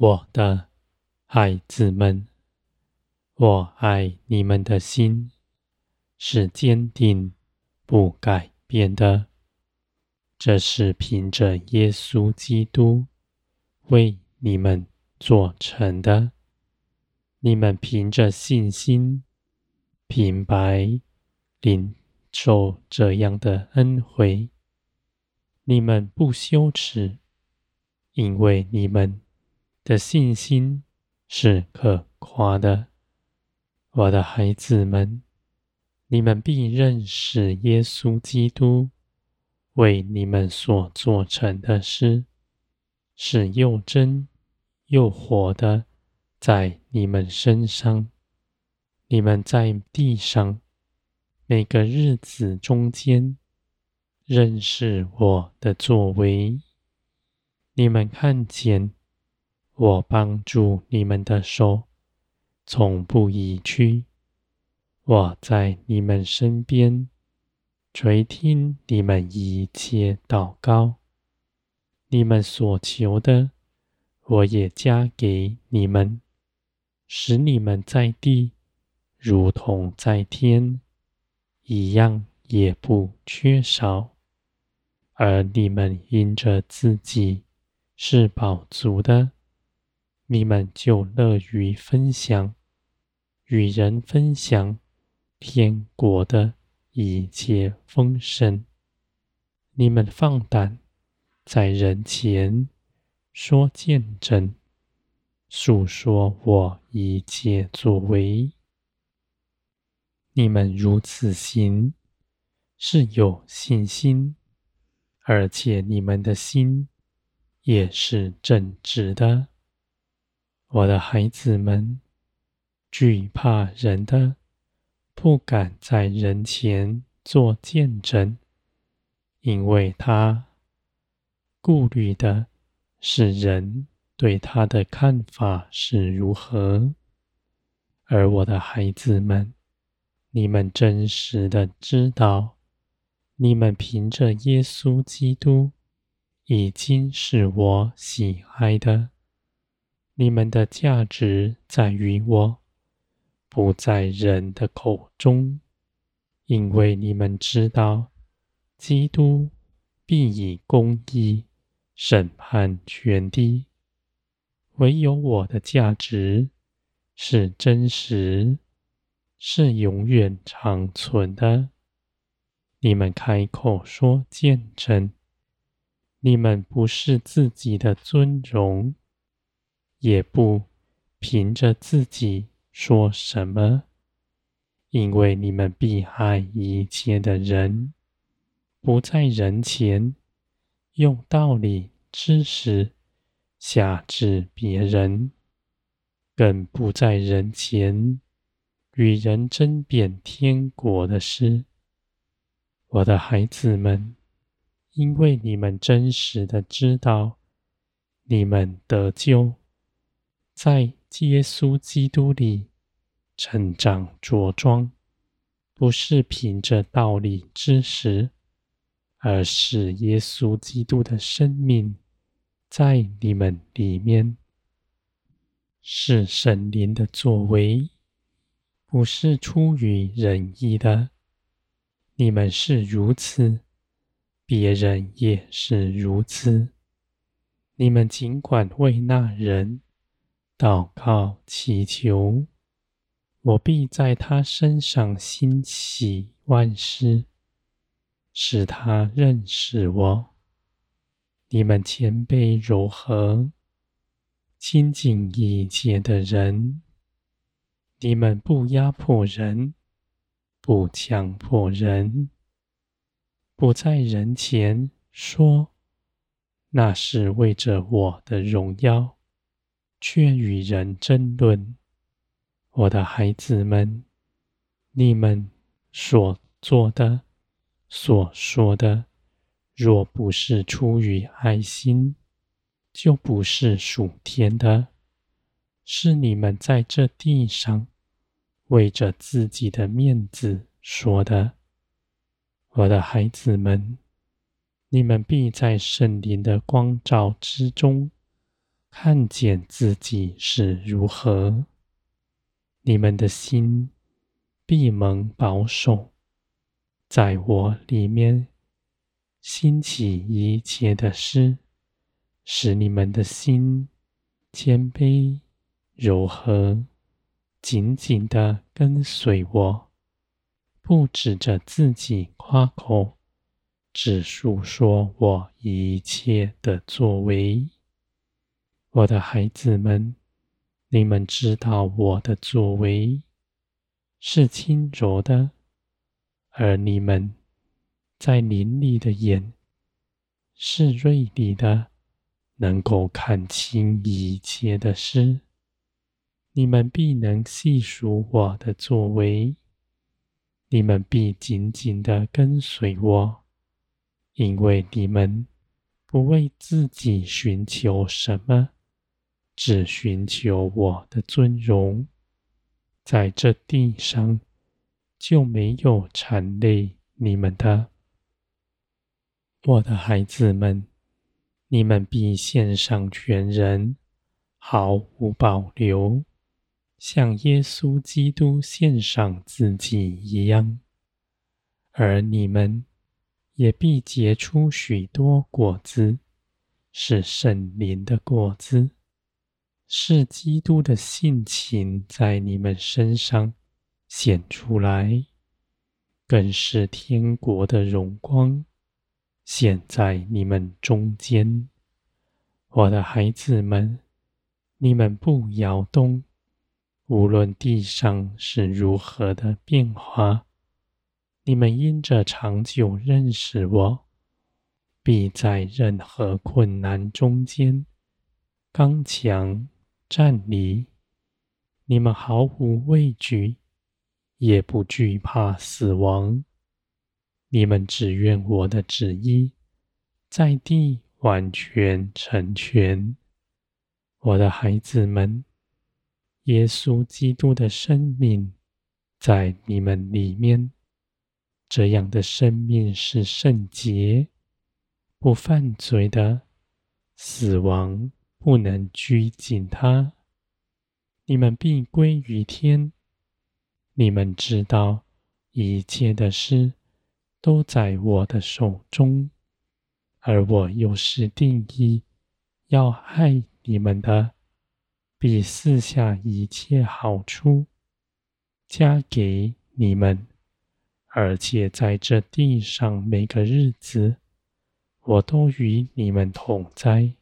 我的孩子们，我爱你们的心是坚定不改变的。这是凭着耶稣基督为你们做成的。你们凭着信心，平白领受这样的恩惠。你们不羞耻，因为你们的信心是可夸的。我的孩子们，你们必认识耶稣基督。为你们所做成的事，是又真又活的，在你们身上。你们在地上每个日子中间，认识我的作为。你们看见我帮助你们的手，从不移去。我在你们身边。垂听你们一切祷告，你们所求的，我也加给你们，使你们在地如同在天，一样也不缺少。而你们因着自己是饱足的，你们就乐于分享，与人分享天国的。一切丰盛，你们放胆在人前说见证，述说我一切作为。你们如此行，是有信心，而且你们的心也是正直的。我的孩子们，惧怕人的。不敢在人前做见证，因为他顾虑的是人对他的看法是如何。而我的孩子们，你们真实的知道，你们凭着耶稣基督已经是我喜爱的，你们的价值在于我。不在人的口中，因为你们知道，基督必以公义审判全地。唯有我的价值是真实，是永远长存的。你们开口说见证，你们不是自己的尊荣，也不凭着自己。说什么？因为你们必爱一切的人，不在人前用道理、知识辖制别人，更不在人前与人争辩天国的事。我的孩子们，因为你们真实的知道，你们得救，在。耶稣基督里成长着装，不是凭着道理知识，而是耶稣基督的生命在你们里面，是圣灵的作为，不是出于人意的。你们是如此，别人也是如此。你们尽管为那人。祷告祈求，我必在他身上兴起万事，使他认识我。你们谦卑柔和，亲近一切的人。你们不压迫人，不强迫人，不在人前说，那是为着我的荣耀。却与人争论，我的孩子们，你们所做的、所说的，若不是出于爱心，就不是属天的。是你们在这地上为着自己的面子说的。我的孩子们，你们必在圣灵的光照之中。看见自己是如何，你们的心必蒙保守，在我里面兴起一切的事，使你们的心谦卑柔和，紧紧地跟随我，不指着自己夸口，只述说我一切的作为。我的孩子们，你们知道我的作为是轻柔的，而你们在灵里的眼是锐利的，能够看清一切的事。你们必能细数我的作为，你们必紧紧地跟随我，因为你们不为自己寻求什么。只寻求我的尊荣，在这地上就没有缠累你们的，我的孩子们，你们必献上全人，毫无保留，像耶稣基督献上自己一样，而你们也必结出许多果子，是圣灵的果子。是基督的性情在你们身上显出来，更是天国的荣光显在你们中间。我的孩子们，你们不摇动，无论地上是如何的变化，你们因着长久认识我，必在任何困难中间刚强。站立，你们毫无畏惧，也不惧怕死亡。你们只愿我的旨意在地完全成全。我的孩子们，耶稣基督的生命在你们里面，这样的生命是圣洁、不犯罪的，死亡。不能拘禁他，你们必归于天。你们知道一切的事都在我的手中，而我又是定意要害你们的，必赐下一切好处加给你们，而且在这地上每个日子，我都与你们同在。